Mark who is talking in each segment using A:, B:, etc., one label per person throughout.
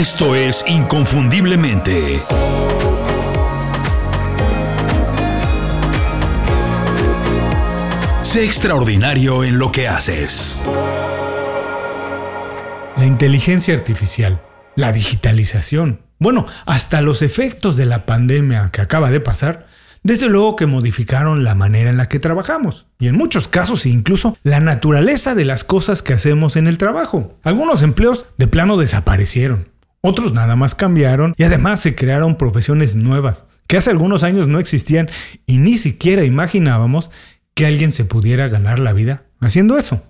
A: Esto es Inconfundiblemente. Sé extraordinario en lo que haces.
B: La inteligencia artificial, la digitalización, bueno, hasta los efectos de la pandemia que acaba de pasar, desde luego que modificaron la manera en la que trabajamos y en muchos casos incluso la naturaleza de las cosas que hacemos en el trabajo. Algunos empleos de plano desaparecieron, otros nada más cambiaron y además se crearon profesiones nuevas que hace algunos años no existían y ni siquiera imaginábamos que alguien se pudiera ganar la vida haciendo eso.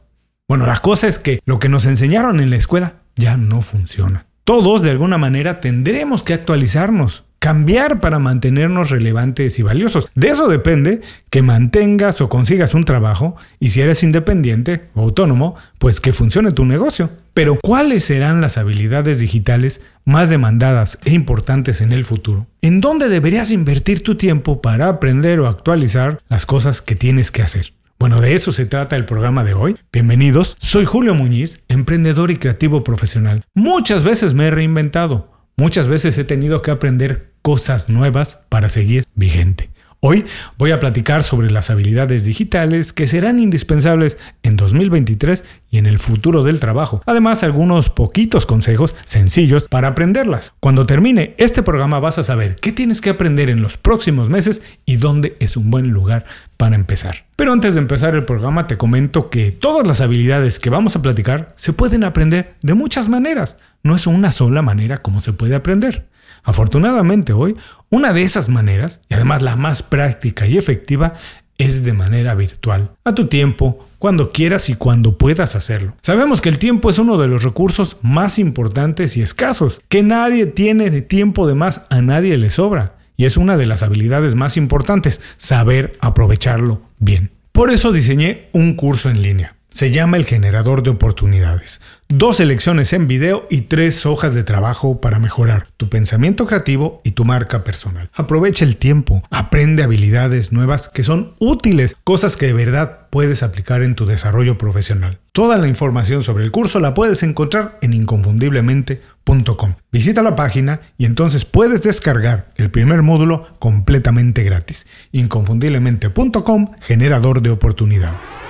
B: Bueno, la cosa es que lo que nos enseñaron en la escuela ya no funciona. Todos de alguna manera tendremos que actualizarnos, cambiar para mantenernos relevantes y valiosos. De eso depende que mantengas o consigas un trabajo y si eres independiente o autónomo, pues que funcione tu negocio. Pero ¿cuáles serán las habilidades digitales más demandadas e importantes en el futuro? ¿En dónde deberías invertir tu tiempo para aprender o actualizar las cosas que tienes que hacer? Bueno, de eso se trata el programa de hoy. Bienvenidos, soy Julio Muñiz, emprendedor y creativo profesional. Muchas veces me he reinventado, muchas veces he tenido que aprender cosas nuevas para seguir vigente. Hoy voy a platicar sobre las habilidades digitales que serán indispensables en 2023 y en el futuro del trabajo. Además, algunos poquitos consejos sencillos para aprenderlas. Cuando termine este programa vas a saber qué tienes que aprender en los próximos meses y dónde es un buen lugar para empezar. Pero antes de empezar el programa te comento que todas las habilidades que vamos a platicar se pueden aprender de muchas maneras. No es una sola manera como se puede aprender. Afortunadamente hoy, una de esas maneras, y además la más práctica y efectiva, es de manera virtual, a tu tiempo, cuando quieras y cuando puedas hacerlo. Sabemos que el tiempo es uno de los recursos más importantes y escasos, que nadie tiene de tiempo de más, a nadie le sobra, y es una de las habilidades más importantes, saber aprovecharlo bien. Por eso diseñé un curso en línea. Se llama el generador de oportunidades. Dos selecciones en video y tres hojas de trabajo para mejorar tu pensamiento creativo y tu marca personal. Aprovecha el tiempo, aprende habilidades nuevas que son útiles, cosas que de verdad puedes aplicar en tu desarrollo profesional. Toda la información sobre el curso la puedes encontrar en inconfundiblemente.com. Visita la página y entonces puedes descargar el primer módulo completamente gratis. Inconfundiblemente.com, generador de oportunidades.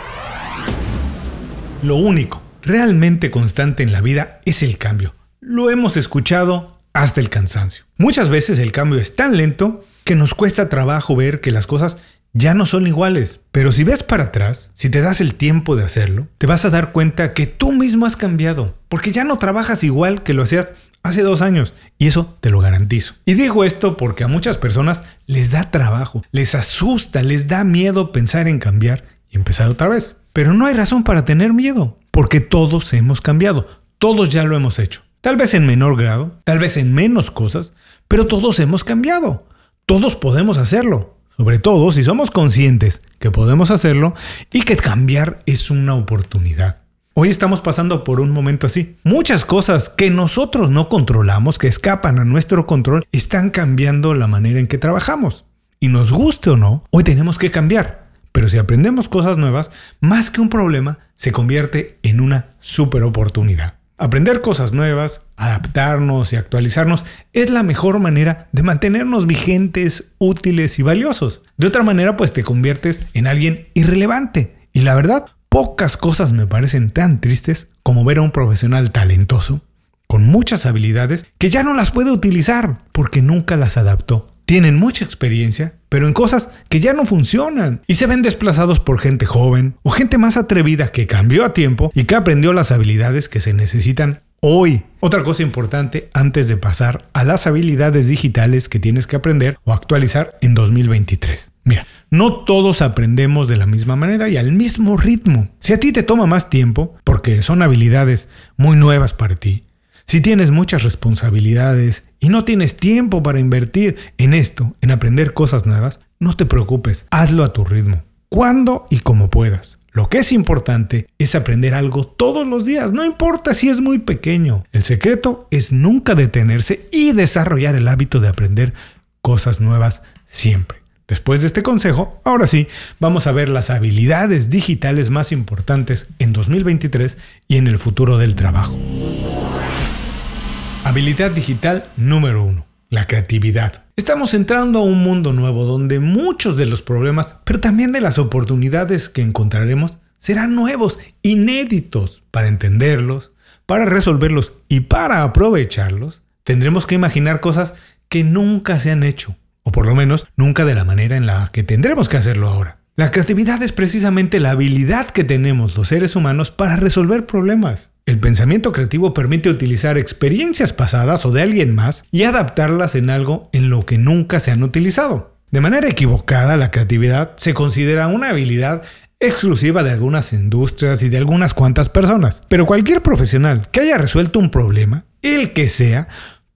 B: Lo único realmente constante en la vida es el cambio. Lo hemos escuchado hasta el cansancio. Muchas veces el cambio es tan lento que nos cuesta trabajo ver que las cosas ya no son iguales. Pero si ves para atrás, si te das el tiempo de hacerlo, te vas a dar cuenta que tú mismo has cambiado. Porque ya no trabajas igual que lo hacías hace dos años. Y eso te lo garantizo. Y digo esto porque a muchas personas les da trabajo, les asusta, les da miedo pensar en cambiar y empezar otra vez. Pero no hay razón para tener miedo, porque todos hemos cambiado, todos ya lo hemos hecho. Tal vez en menor grado, tal vez en menos cosas, pero todos hemos cambiado. Todos podemos hacerlo, sobre todo si somos conscientes que podemos hacerlo y que cambiar es una oportunidad. Hoy estamos pasando por un momento así. Muchas cosas que nosotros no controlamos, que escapan a nuestro control, están cambiando la manera en que trabajamos. Y nos guste o no, hoy tenemos que cambiar. Pero si aprendemos cosas nuevas, más que un problema, se convierte en una super oportunidad. Aprender cosas nuevas, adaptarnos y actualizarnos es la mejor manera de mantenernos vigentes, útiles y valiosos. De otra manera, pues te conviertes en alguien irrelevante. Y la verdad, pocas cosas me parecen tan tristes como ver a un profesional talentoso, con muchas habilidades, que ya no las puede utilizar porque nunca las adaptó tienen mucha experiencia, pero en cosas que ya no funcionan y se ven desplazados por gente joven o gente más atrevida que cambió a tiempo y que aprendió las habilidades que se necesitan hoy. Otra cosa importante antes de pasar a las habilidades digitales que tienes que aprender o actualizar en 2023. Mira, no todos aprendemos de la misma manera y al mismo ritmo. Si a ti te toma más tiempo, porque son habilidades muy nuevas para ti, si tienes muchas responsabilidades y no tienes tiempo para invertir en esto, en aprender cosas nuevas, no te preocupes, hazlo a tu ritmo, cuando y como puedas. Lo que es importante es aprender algo todos los días, no importa si es muy pequeño. El secreto es nunca detenerse y desarrollar el hábito de aprender cosas nuevas siempre. Después de este consejo, ahora sí, vamos a ver las habilidades digitales más importantes en 2023 y en el futuro del trabajo. Habilidad digital número uno, la creatividad. Estamos entrando a un mundo nuevo donde muchos de los problemas, pero también de las oportunidades que encontraremos, serán nuevos, inéditos. Para entenderlos, para resolverlos y para aprovecharlos, tendremos que imaginar cosas que nunca se han hecho, o por lo menos nunca de la manera en la que tendremos que hacerlo ahora. La creatividad es precisamente la habilidad que tenemos los seres humanos para resolver problemas. El pensamiento creativo permite utilizar experiencias pasadas o de alguien más y adaptarlas en algo en lo que nunca se han utilizado. De manera equivocada, la creatividad se considera una habilidad exclusiva de algunas industrias y de algunas cuantas personas. Pero cualquier profesional que haya resuelto un problema, el que sea,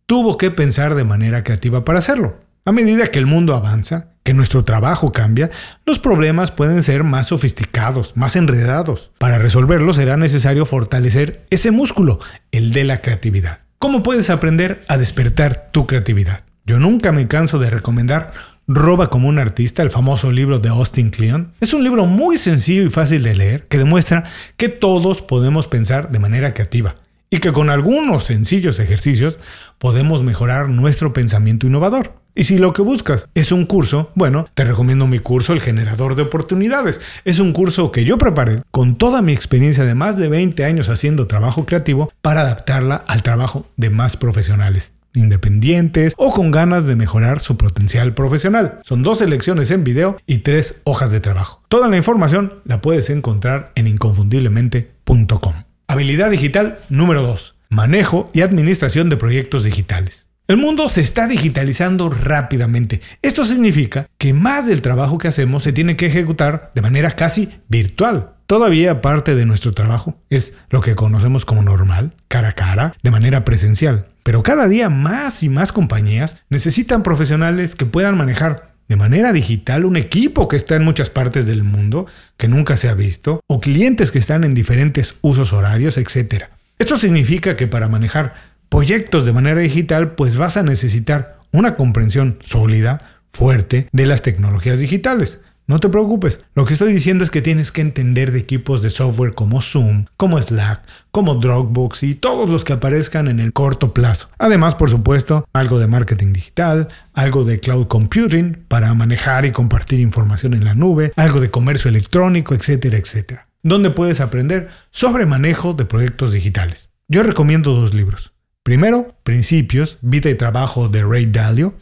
B: tuvo que pensar de manera creativa para hacerlo. A medida que el mundo avanza, que nuestro trabajo cambia, los problemas pueden ser más sofisticados, más enredados. Para resolverlos será necesario fortalecer ese músculo, el de la creatividad. ¿Cómo puedes aprender a despertar tu creatividad? Yo nunca me canso de recomendar Roba como un artista, el famoso libro de Austin Kleon. Es un libro muy sencillo y fácil de leer que demuestra que todos podemos pensar de manera creativa y que con algunos sencillos ejercicios podemos mejorar nuestro pensamiento innovador. Y si lo que buscas es un curso, bueno, te recomiendo mi curso El Generador de Oportunidades. Es un curso que yo preparé con toda mi experiencia de más de 20 años haciendo trabajo creativo para adaptarla al trabajo de más profesionales independientes o con ganas de mejorar su potencial profesional. Son dos lecciones en video y tres hojas de trabajo. Toda la información la puedes encontrar en inconfundiblemente.com. Habilidad digital número 2. Manejo y administración de proyectos digitales. El mundo se está digitalizando rápidamente. Esto significa que más del trabajo que hacemos se tiene que ejecutar de manera casi virtual. Todavía parte de nuestro trabajo es lo que conocemos como normal, cara a cara, de manera presencial. Pero cada día más y más compañías necesitan profesionales que puedan manejar de manera digital un equipo que está en muchas partes del mundo que nunca se ha visto, o clientes que están en diferentes usos horarios, etc. Esto significa que para manejar proyectos de manera digital, pues vas a necesitar una comprensión sólida, fuerte de las tecnologías digitales. No te preocupes, lo que estoy diciendo es que tienes que entender de equipos de software como Zoom, como Slack, como Dropbox y todos los que aparezcan en el corto plazo. Además, por supuesto, algo de marketing digital, algo de cloud computing para manejar y compartir información en la nube, algo de comercio electrónico, etcétera, etcétera. Donde puedes aprender sobre manejo de proyectos digitales. Yo recomiendo dos libros. Primero, Principios, Vida y Trabajo de Ray Dalio.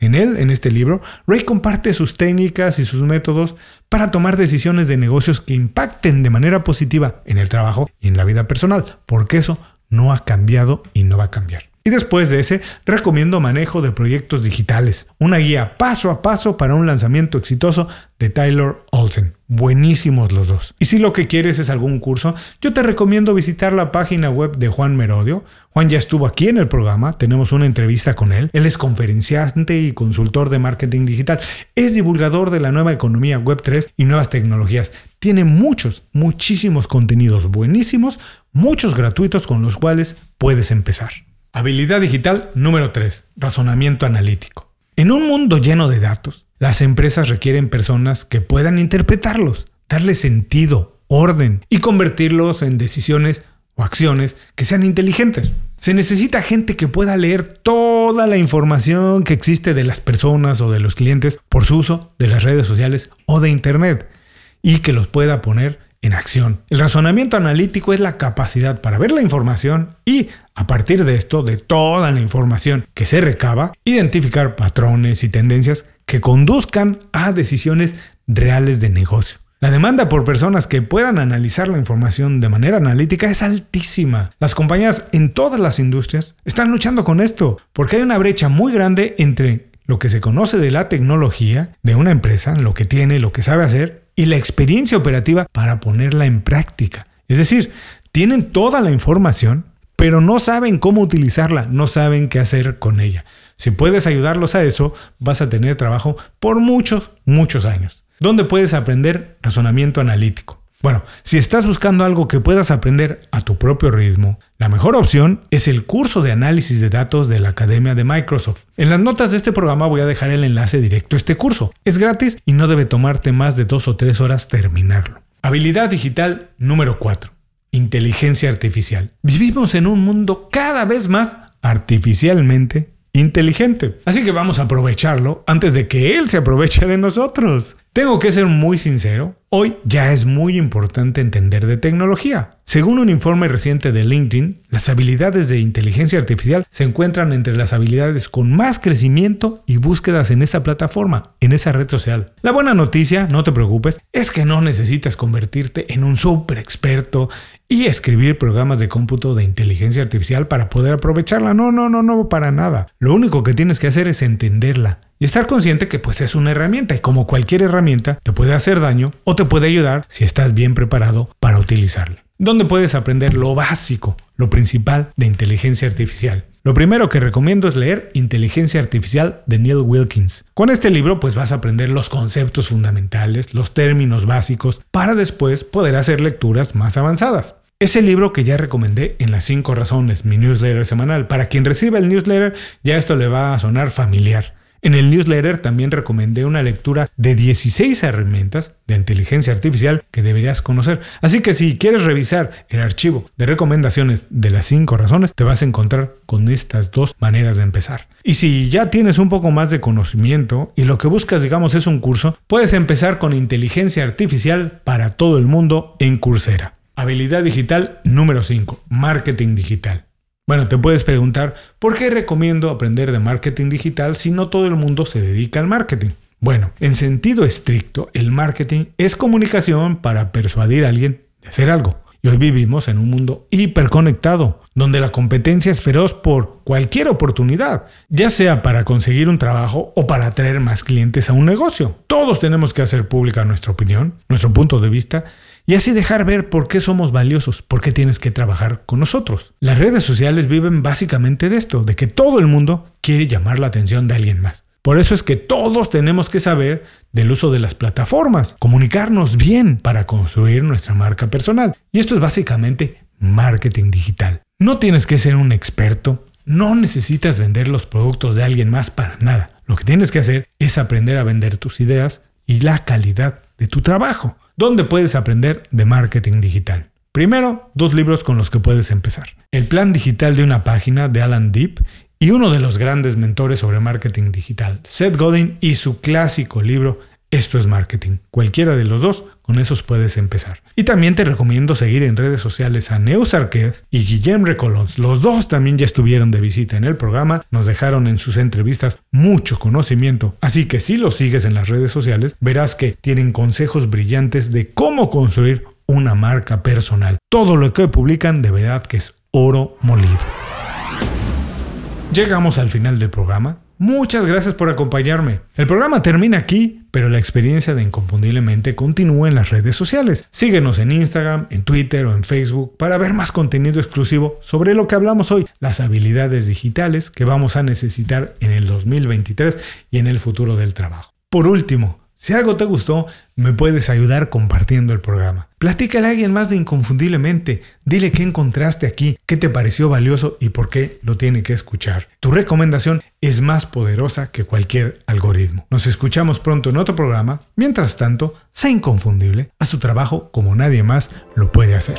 B: En él, en este libro, Ray comparte sus técnicas y sus métodos para tomar decisiones de negocios que impacten de manera positiva en el trabajo y en la vida personal, porque eso no ha cambiado y no va a cambiar. Y después de ese, recomiendo manejo de proyectos digitales, una guía paso a paso para un lanzamiento exitoso de Tyler Olsen. Buenísimos los dos. Y si lo que quieres es algún curso, yo te recomiendo visitar la página web de Juan Merodio. Juan ya estuvo aquí en el programa, tenemos una entrevista con él. Él es conferenciante y consultor de marketing digital. Es divulgador de la nueva economía Web 3 y nuevas tecnologías. Tiene muchos, muchísimos contenidos buenísimos, muchos gratuitos con los cuales puedes empezar. Habilidad digital número 3. Razonamiento analítico. En un mundo lleno de datos, las empresas requieren personas que puedan interpretarlos, darle sentido, orden y convertirlos en decisiones o acciones que sean inteligentes. Se necesita gente que pueda leer toda la información que existe de las personas o de los clientes por su uso de las redes sociales o de Internet y que los pueda poner en acción. El razonamiento analítico es la capacidad para ver la información y, a partir de esto, de toda la información que se recaba, identificar patrones y tendencias que conduzcan a decisiones reales de negocio. La demanda por personas que puedan analizar la información de manera analítica es altísima. Las compañías en todas las industrias están luchando con esto, porque hay una brecha muy grande entre lo que se conoce de la tecnología de una empresa, lo que tiene, lo que sabe hacer, y la experiencia operativa para ponerla en práctica. Es decir, tienen toda la información, pero no saben cómo utilizarla, no saben qué hacer con ella. Si puedes ayudarlos a eso, vas a tener trabajo por muchos, muchos años. ¿Dónde puedes aprender razonamiento analítico? Bueno, si estás buscando algo que puedas aprender a tu propio ritmo, la mejor opción es el curso de análisis de datos de la Academia de Microsoft. En las notas de este programa voy a dejar el enlace directo a este curso. Es gratis y no debe tomarte más de dos o tres horas terminarlo. Habilidad digital número 4. Inteligencia artificial. Vivimos en un mundo cada vez más artificialmente inteligente. Así que vamos a aprovecharlo antes de que él se aproveche de nosotros. Tengo que ser muy sincero, hoy ya es muy importante entender de tecnología. Según un informe reciente de LinkedIn, las habilidades de inteligencia artificial se encuentran entre las habilidades con más crecimiento y búsquedas en esa plataforma, en esa red social. La buena noticia, no te preocupes, es que no necesitas convertirte en un super experto y escribir programas de cómputo de inteligencia artificial para poder aprovecharla. No, no, no, no, para nada. Lo único que tienes que hacer es entenderla estar consciente que pues es una herramienta y como cualquier herramienta te puede hacer daño o te puede ayudar si estás bien preparado para utilizarla. ¿Dónde puedes aprender lo básico, lo principal de inteligencia artificial? Lo primero que recomiendo es leer Inteligencia Artificial de Neil Wilkins. Con este libro pues vas a aprender los conceptos fundamentales, los términos básicos, para después poder hacer lecturas más avanzadas. Ese libro que ya recomendé en las 5 razones, mi newsletter semanal. Para quien reciba el newsletter, ya esto le va a sonar familiar. En el newsletter también recomendé una lectura de 16 herramientas de inteligencia artificial que deberías conocer. Así que si quieres revisar el archivo de recomendaciones de las 5 razones, te vas a encontrar con estas dos maneras de empezar. Y si ya tienes un poco más de conocimiento y lo que buscas, digamos, es un curso, puedes empezar con inteligencia artificial para todo el mundo en Coursera. Habilidad digital número 5, marketing digital. Bueno, te puedes preguntar, ¿por qué recomiendo aprender de marketing digital si no todo el mundo se dedica al marketing? Bueno, en sentido estricto, el marketing es comunicación para persuadir a alguien de hacer algo. Y hoy vivimos en un mundo hiperconectado, donde la competencia es feroz por cualquier oportunidad, ya sea para conseguir un trabajo o para atraer más clientes a un negocio. Todos tenemos que hacer pública nuestra opinión, nuestro punto de vista y así dejar ver por qué somos valiosos, por qué tienes que trabajar con nosotros. Las redes sociales viven básicamente de esto, de que todo el mundo quiere llamar la atención de alguien más. Por eso es que todos tenemos que saber del uso de las plataformas, comunicarnos bien para construir nuestra marca personal. Y esto es básicamente marketing digital. No tienes que ser un experto, no necesitas vender los productos de alguien más para nada. Lo que tienes que hacer es aprender a vender tus ideas y la calidad de tu trabajo. ¿Dónde puedes aprender de marketing digital? Primero, dos libros con los que puedes empezar. El plan digital de una página de Alan Deep y uno de los grandes mentores sobre marketing digital, Seth Godin, y su clásico libro esto es marketing. Cualquiera de los dos, con esos puedes empezar. Y también te recomiendo seguir en redes sociales a Neus Arquez y Guillem Recolons. Los dos también ya estuvieron de visita en el programa, nos dejaron en sus entrevistas mucho conocimiento. Así que si los sigues en las redes sociales, verás que tienen consejos brillantes de cómo construir una marca personal. Todo lo que publican de verdad que es oro molido. Llegamos al final del programa. Muchas gracias por acompañarme. El programa termina aquí, pero la experiencia de Inconfundiblemente continúa en las redes sociales. Síguenos en Instagram, en Twitter o en Facebook para ver más contenido exclusivo sobre lo que hablamos hoy, las habilidades digitales que vamos a necesitar en el 2023 y en el futuro del trabajo. Por último, si algo te gustó, me puedes ayudar compartiendo el programa. Platícale a alguien más de Inconfundiblemente. Dile qué encontraste aquí, qué te pareció valioso y por qué lo tiene que escuchar. Tu recomendación es más poderosa que cualquier algoritmo. Nos escuchamos pronto en otro programa. Mientras tanto, sé inconfundible. Haz tu trabajo como nadie más lo puede hacer.